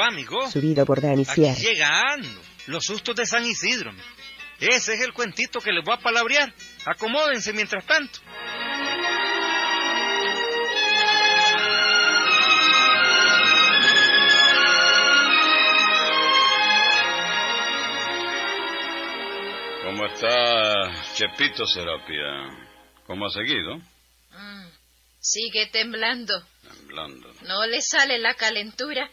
va, amigo? Subido por Dani Aquí llegando. Los sustos de San Isidro. Ese es el cuentito que les voy a palabrear. Acomódense mientras tanto. ¿Cómo está Chepito Serapia? ¿Cómo ha seguido? Mm, Sigue temblando. Temblando. No le sale la calentura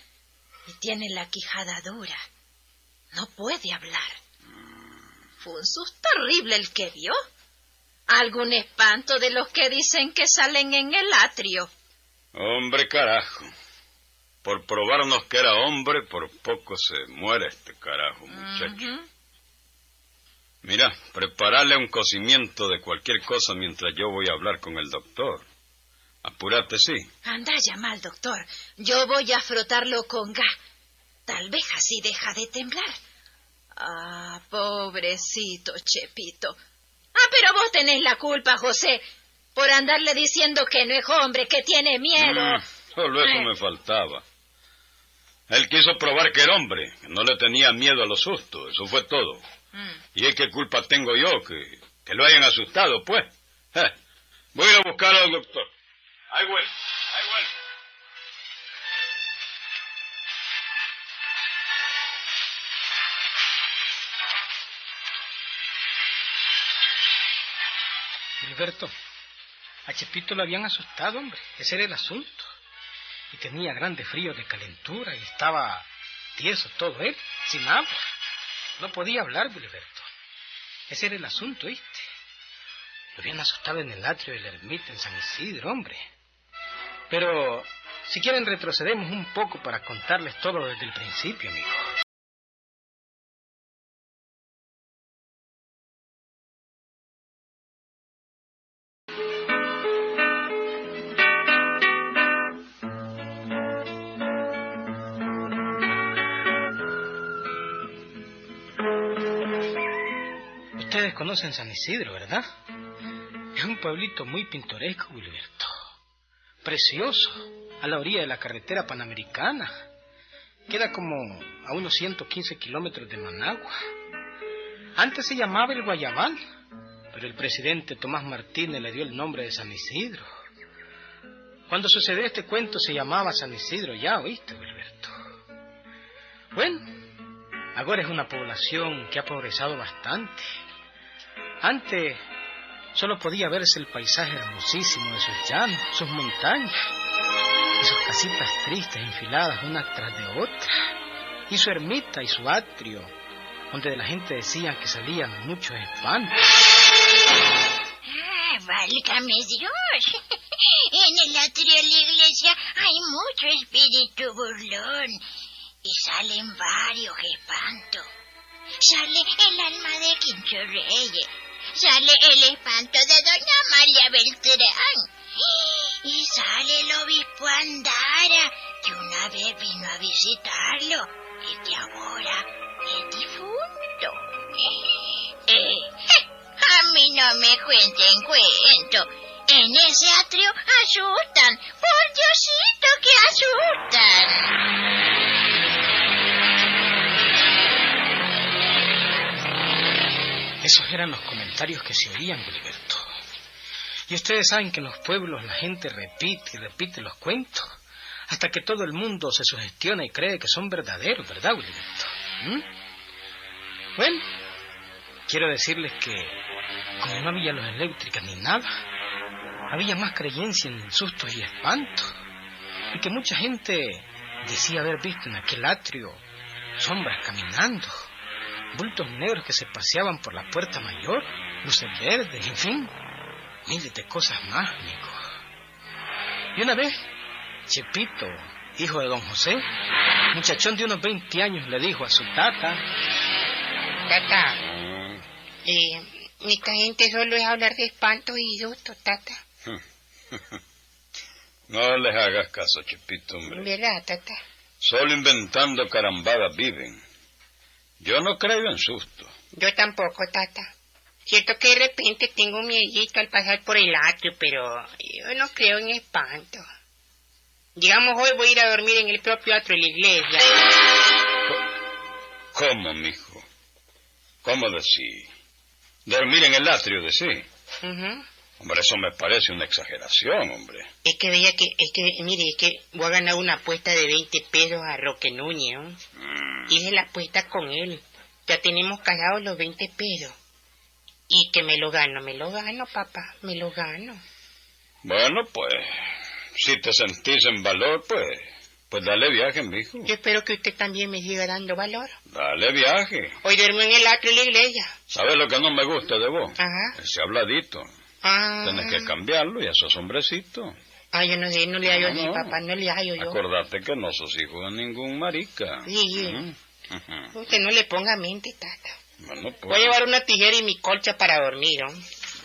y tiene la quijada dura. No puede hablar. Fue un susto horrible el que vio. Algún espanto de los que dicen que salen en el atrio. Hombre carajo. Por probarnos que era hombre, por poco se muere este carajo, muchacho. Mira, prepararle un cocimiento de cualquier cosa mientras yo voy a hablar con el doctor. Apúrate, sí. Anda, llama al doctor. Yo voy a frotarlo con gas. Tal vez así deja de temblar. Ah, pobrecito Chepito. Ah, pero vos tenés la culpa, José, por andarle diciendo que no es hombre, que tiene miedo. Mm, solo eso Eh. me faltaba. Él quiso probar que era hombre, que no le tenía miedo a los sustos, eso fue todo. Mm. ¿Y es qué culpa tengo yo? Que, que lo hayan asustado, pues. Eh, voy a buscar al doctor. Ahí vuelvo, ahí vuelvo. Gilberto, a Chepito lo habían asustado, hombre. Ese era el asunto. Y tenía grande frío de calentura y estaba tieso todo él, sin habla. No podía hablar, Gilberto. Ese era el asunto, ¿viste? Lo habían asustado en el atrio de la ermita en San Isidro, hombre. Pero, si quieren, retrocedemos un poco para contarles todo desde el principio, amigo. San Isidro, ¿verdad? Es un pueblito muy pintoresco, Gilberto. Precioso, a la orilla de la carretera panamericana. Queda como a unos 115 kilómetros de Managua. Antes se llamaba el Guayabal, pero el presidente Tomás Martínez le dio el nombre de San Isidro. Cuando sucedió este cuento se llamaba San Isidro ya, ¿oíste, Gilberto? Bueno, ahora es una población que ha progresado bastante. Antes solo podía verse el paisaje hermosísimo de sus llanos, sus montañas, y sus casitas tristes enfiladas una tras de otra, y su ermita y su atrio, donde de la gente decían que salían muchos espantos. Ah, válgame Dios. En el atrio de la iglesia hay mucho espíritu burlón y salen varios espantos. Sale el alma de Quincho Reyes. Sale el espanto de Doña María Beltrán. Y sale el obispo Andara, que una vez vino a visitarlo y que ahora es difunto. Eh, a mí no me cuenten cuento. En ese atrio asustan. Por Diosito que asustan. Esos eran los comentarios que se oían, Gilberto. Y ustedes saben que en los pueblos la gente repite y repite los cuentos hasta que todo el mundo se sugestiona y cree que son verdaderos, ¿verdad, Gilberto? ¿Mm? Bueno, quiero decirles que como no había luz eléctrica ni nada, había más creencia en sustos y espantos. Y que mucha gente decía haber visto en aquel atrio sombras caminando, bultos negros que se paseaban por la puerta mayor, luces verdes, en fin, miles de cosas más, amigo. Y una vez, Chepito, hijo de don José, muchachón de unos 20 años, le dijo a su tata, Tata, eh, esta gente solo es hablar de espantos y sustos, Tata. No les hagas caso, Chepito, hombre. ¿Verdad, Tata? Solo inventando carambadas viven. Yo no creo en susto. Yo tampoco, Tata. Cierto que de repente tengo un miedito al pasar por el atrio, pero yo no creo en espanto. Digamos, hoy voy a ir a dormir en el propio atrio de la iglesia. ¿Cómo, mijo? ¿Cómo decir? Dormir en el atrio de sí. Ujú. Hombre, eso me parece una exageración, hombre. Es que veía que, es que, mire, es que voy a ganar una apuesta de 20 pesos a Roque Núñez. ¿no? Mm, Hice la apuesta con él. Ya tenemos cagados los 20 pesos. Y que me lo gano, me lo gano, papá, me lo gano. Bueno, pues, si te sentís en valor, pues, pues dale viaje, mijo. Yo espero que usted también me siga dando valor. Dale viaje. Hoy duermo en el atrio de la iglesia. ¿Sabes lo que no me gusta de vos? Ajá. Ese habladito. Ah. Tienes que cambiarlo y esos hombrecitos. Ah, yo no sé, no le hallo No, papá, no le hallo yo. Acordate que no sos hijo de ningún marica. Sí, sí. Mm. Usted no le ponga mente, tata. Bueno, pues. Voy a llevar una tijera y mi colcha para dormir, ¿no?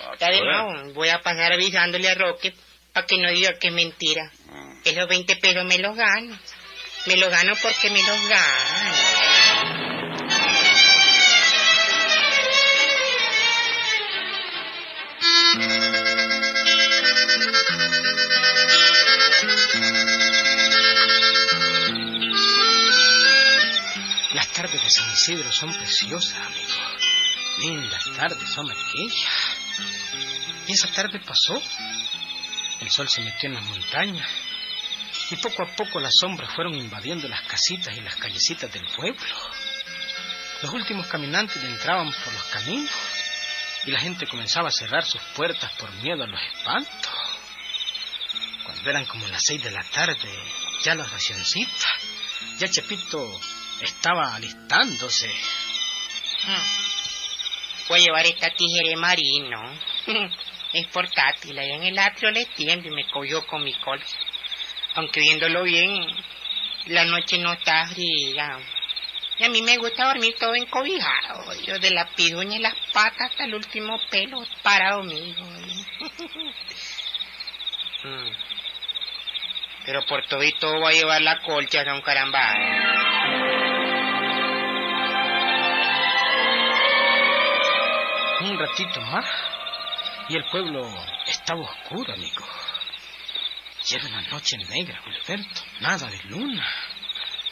ah, pues. voy a pasar avisándole a Roque para que no diga que es mentira. Mm. Esos 20 pesos me los gano. Me los gano porque me los gano. Tardes de San son preciosas, amigo. Lindas tardes son aquellas. Y esa tarde pasó. El sol se metió en las montañas. Y poco a poco las sombras fueron invadiendo las casitas y las callecitas del pueblo. Los últimos caminantes entraban por los caminos y la gente comenzaba a cerrar sus puertas por miedo a los espantos. Cuando eran como las seis de la tarde, ya las racioncitas, ya Chepito estaba alistándose. Hmm. Voy a llevar esta tijera marino. Es portátil, ahí en el atrio le tiendo y me cogió con mi colcha. Aunque viéndolo bien, la noche no está fría. Y a mí me gusta dormir todo encobijado. Yo de la piduña y las patas hasta el último pelo parado mío. Mm. Pero por todo y todo voy a llevar la colcha, don caramba. Un ratito más y el pueblo estaba oscuro, amigo. Y era una noche negra, Gilberto. Nada de luna.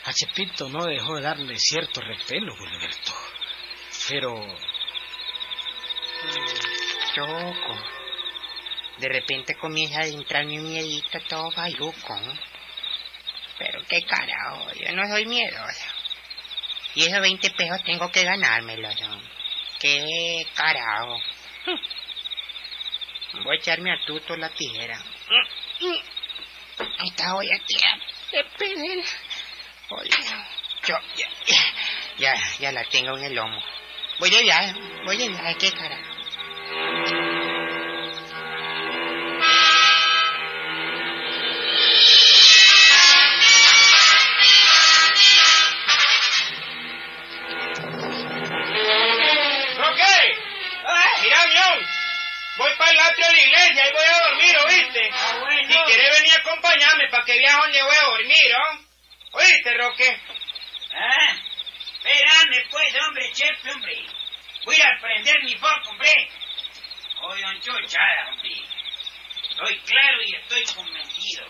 A Chepito no dejó de darle cierto repelo, Gilberto. Pero Choco. De repente comienza a entrarme un miedito todo bayuco. Pero qué carajo, yo no soy miedosa. Y esos 20 pesos tengo que ganármelos. ¿no? Qué carajo. Voy a echarme a tuto la tijera. Esta voy a tirar. Yo, ya, ya, ya, ya la tengo en el lomo. Voy de viaje, voy de viaje, qué carajo. Atrio de la iglesia y voy a dormir, ¿oíste? Si quieres venir a acompañarme para que viaje donde voy a dormir, ¿oh? ¿Oíste, Roque? Ah, espérame pues, hombre, chef, hombre. Voy a prender mi foco, hombre. Oye, don Chuchada, hombre. Estoy claro y estoy convencido.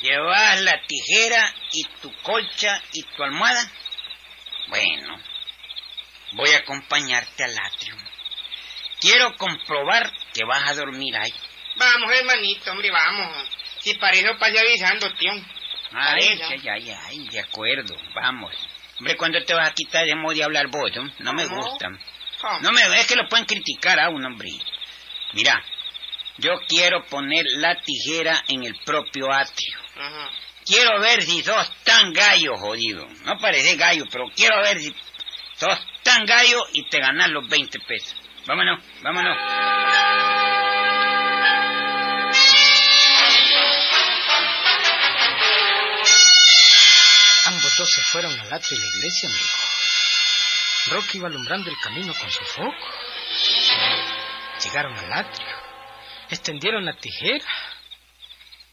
¿Llevas la tijera y tu colcha y tu almohada? Bueno, voy a acompañarte al atrio. Quiero comprobar que vas a dormir ahí. Vamos, hermanito, hombre, vamos. Si para eso pase avisando, tío. Ay, ay, ay, ay, de acuerdo, vamos. Hombre, ¿cuándo te vas a quitar de modo de hablar vos? No, No me ¿Cómo? gusta. ¿Cómo? No me es que lo pueden criticar a un hombre. Mira, yo quiero poner la tijera en el propio atrio. Ajá. Quiero ver si sos tan gallo, jodido. No parece gallo, pero quiero ver si sos tan gallo y te ganas los 20 pesos. Vámonos, vámonos. Ambos dos se fueron al atrio de la iglesia, amigo. Rocky iba alumbrando el camino con su foco. Llegaron al atrio. Extendieron la tijera.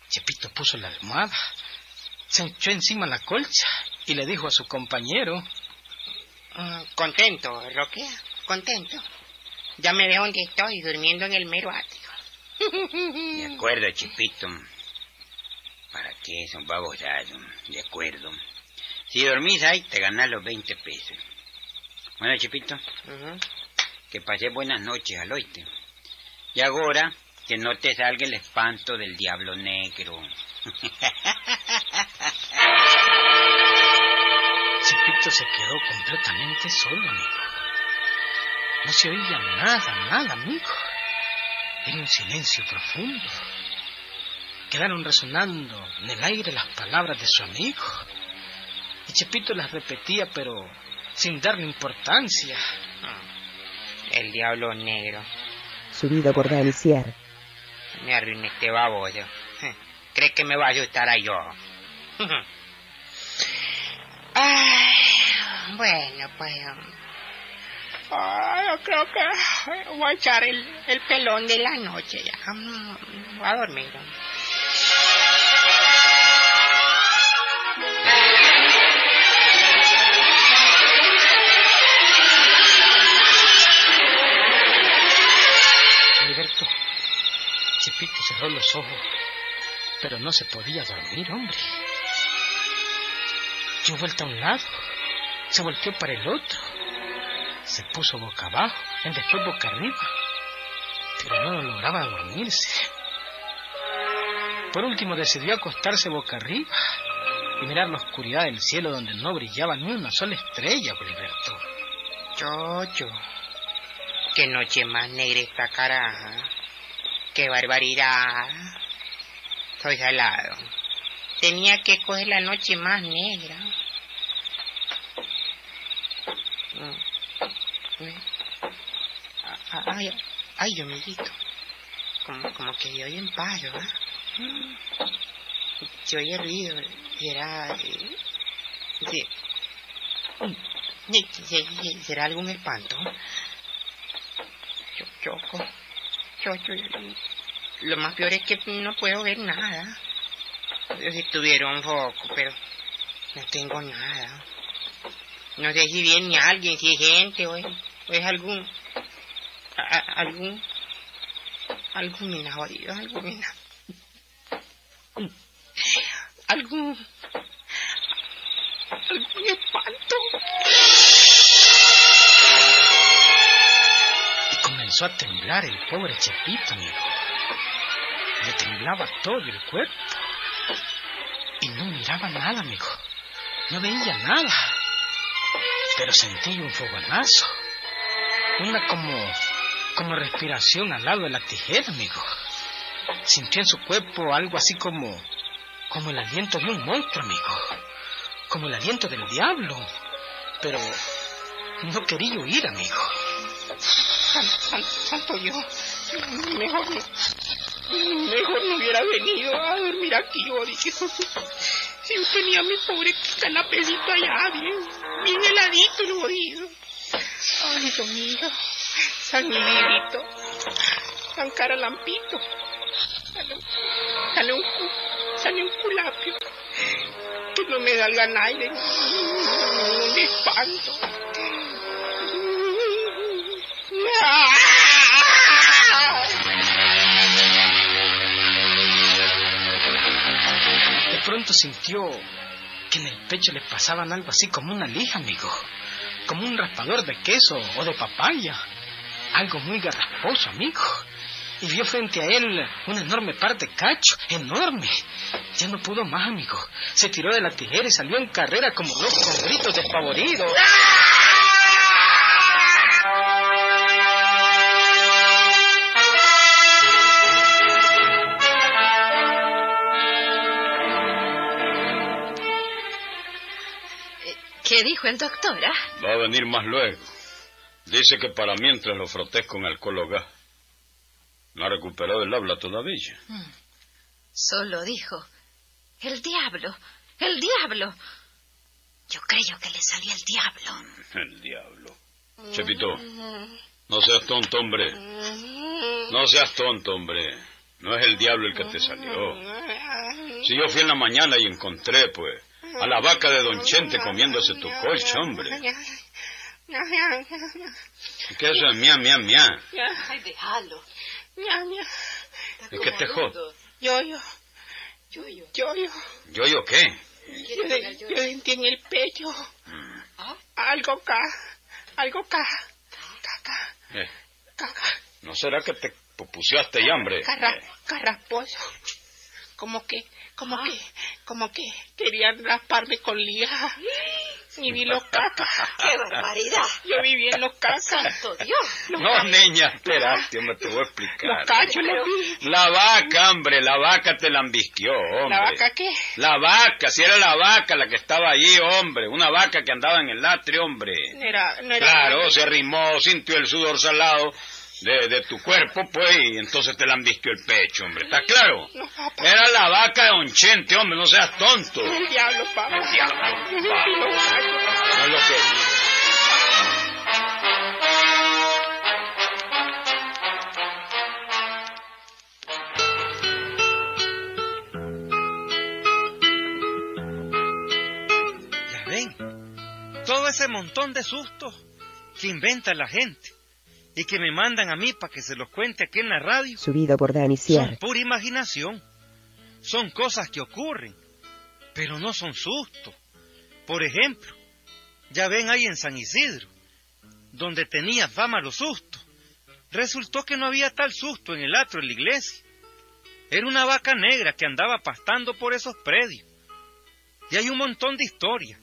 Chepito puso la almohada. Se echó encima la colcha y le dijo a su compañero. Ah, contento, Roque, contento. Ya me veo donde estoy, durmiendo en el mero atrio. De acuerdo, Chipito. Para que es un babosado. De acuerdo. Si dormís ahí, te ganás los 20 pesos. Bueno, Chepito, Ujú. que pasé buenas noches al oíste. Y ahora, que no te salga el espanto del diablo negro. Chepito se quedó completamente solo, amigo. No se oía nada, nada, amigo. Era un silencio profundo. Quedaron resonando en el aire las palabras de su amigo. Y Chepito las repetía, pero sin darle importancia. El diablo negro. Subido por Daniciar. Me arruiné este baboso. ¿Cree que me va a asustar a yo? Ay, bueno, pues... ah, yo creo que voy a echar el, el pelón de la noche ya. Voy a dormir. Cerró los ojos, pero no se podía dormir, hombre. Dio vuelta a un lado, se volteó para el otro, se puso boca abajo, después boca arriba, pero no lograba dormirse. Por último decidió acostarse boca arriba y mirar la oscuridad del cielo donde no brillaba ni una sola estrella, Gilberto. Chocho. Qué noche más negra esta caraja. Qué barbaridad. Soy salado. Tenía que coger la noche más negra. Mm. Mm. Ay, ay, amiguito. Como, como que yo oí en paro. Mm. Se oye ruido. y Era... eh, sí. ¿Será algún espanto? Yo, choco. Lo más peor es que no puedo ver nada. Yo si tuviera un foco, pero no tengo nada. No sé si viene alguien, si es gente o es, o es algún... a- algún... algún mina jodido, algún mina... algún A temblar el pobre Chepito, amigo. Le temblaba todo el cuerpo. Y no miraba nada, amigo. No veía nada. Pero sentía un fogonazo. Una como... como respiración al lado de la tijera, amigo. Sintió en su cuerpo algo así como... como el aliento de un monstruo, amigo. Como el aliento del diablo. Pero... no quería huir, amigo. San- san- santo yo. Mejor no, mejor no hubiera venido a dormir aquí, jodido. Si yo tenía mi pobre canapecito allá, bien, bien heladito el jodido. Ay, Dios mío. San Miguelito. San Caralampito. Sale, un, sale un culapio. Que no me salga aire. Un espanto. De pronto sintió que en el pecho le pasaban algo así como una lija, amigo. Como un raspador de queso o de papaya. Algo muy garraposo, amigo. Y vio frente a él una enorme parte de cacho, enorme. Ya no pudo más, amigo. Se tiró de la tijera y salió en carrera como loco con gritos despavoridos. ¿Qué dijo el doctor? ah? Va a venir más luego. Dice que para mientras lo frotés con alcohol o gas. No ha recuperado el habla todavía. Solo dijo, el diablo, el diablo. Yo creo que le salió el diablo. El diablo. Chepito, no seas tonto, hombre. No seas tonto, hombre. No es el diablo el que te salió. Si yo fui en la mañana y encontré, pues, a la vaca de Don Chente comiéndose tu colcha, hombre. ¿Qué es eso de mía, mía, mía? Ay, déjalo. Es que te jodo. Yo, yo, Yo, yo. Yo, yo. ¿Yo, yo qué? Yo, de- yo sentí en el pecho. Algo acá. Algo acá. Caca. Eh, Caca. ¿No será que te pupuseaste ya, hombre? Carra, carrasposo. Como que, como que, como que querían rasparme con lija. Y vi los cacas. ¡Qué barbaridad! Yo viví en los cacas. ¡Santo Dios! No, niña, espérate, hombre, te voy a explicar. Los cachos los vi. La vaca, hombre, la vaca te lambisqueó, hombre. ¿La vaca qué? La vaca, si era la vaca la que estaba allí, hombre. Una vaca que andaba en el atrio, hombre. No era, no era. Claro, se arrimó, sintió el sudor salado de, de tu cuerpo, pues, y entonces te lambisqueó el pecho, hombre. ¿Está claro? No, papá. Era la vaca de Don Chente, hombre, no seas tonto. El diablo, papá. El diablo, papá. cachos. No es lo que digo. Ya ven, todo ese montón de sustos que inventa la gente y que me mandan a mí para que se los cuente aquí en la radio Subido por Dani son pura imaginación. Son cosas que ocurren, pero no son sustos. Por ejemplo, ya ven ahí en San Isidro, donde tenía fama los sustos. Resultó que no había tal susto en el atrio de la iglesia. Era una vaca negra que andaba pastando por esos predios. Y hay un montón de historias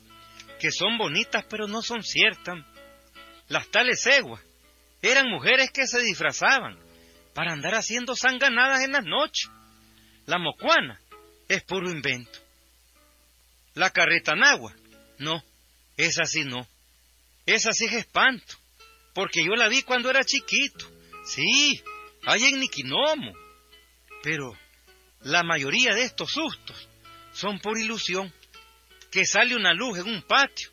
que son bonitas pero no son ciertas. Las tales eguas eran mujeres que se disfrazaban para andar haciendo sanganadas en las noches. La mocuana es puro invento. La carreta nagua, no, esa sí no. Esa sí es espanto, porque yo la vi cuando era chiquito. Sí, hay en Niquinomo. Pero la mayoría de estos sustos son por ilusión, que sale una luz en un patio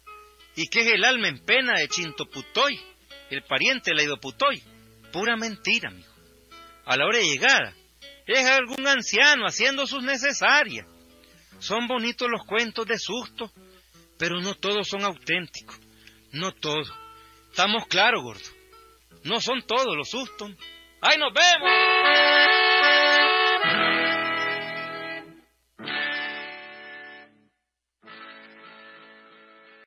y que es el alma en pena de Chintoputoy, el pariente de Leidoputoy. Pura mentira, amigo. A la hora de llegada, es algún anciano haciendo sus necesarias. Son bonitos los cuentos de susto, pero no todos son auténticos. No todos. Estamos claros, gordo. No son todos los sustos. ¡Ay, nos vemos!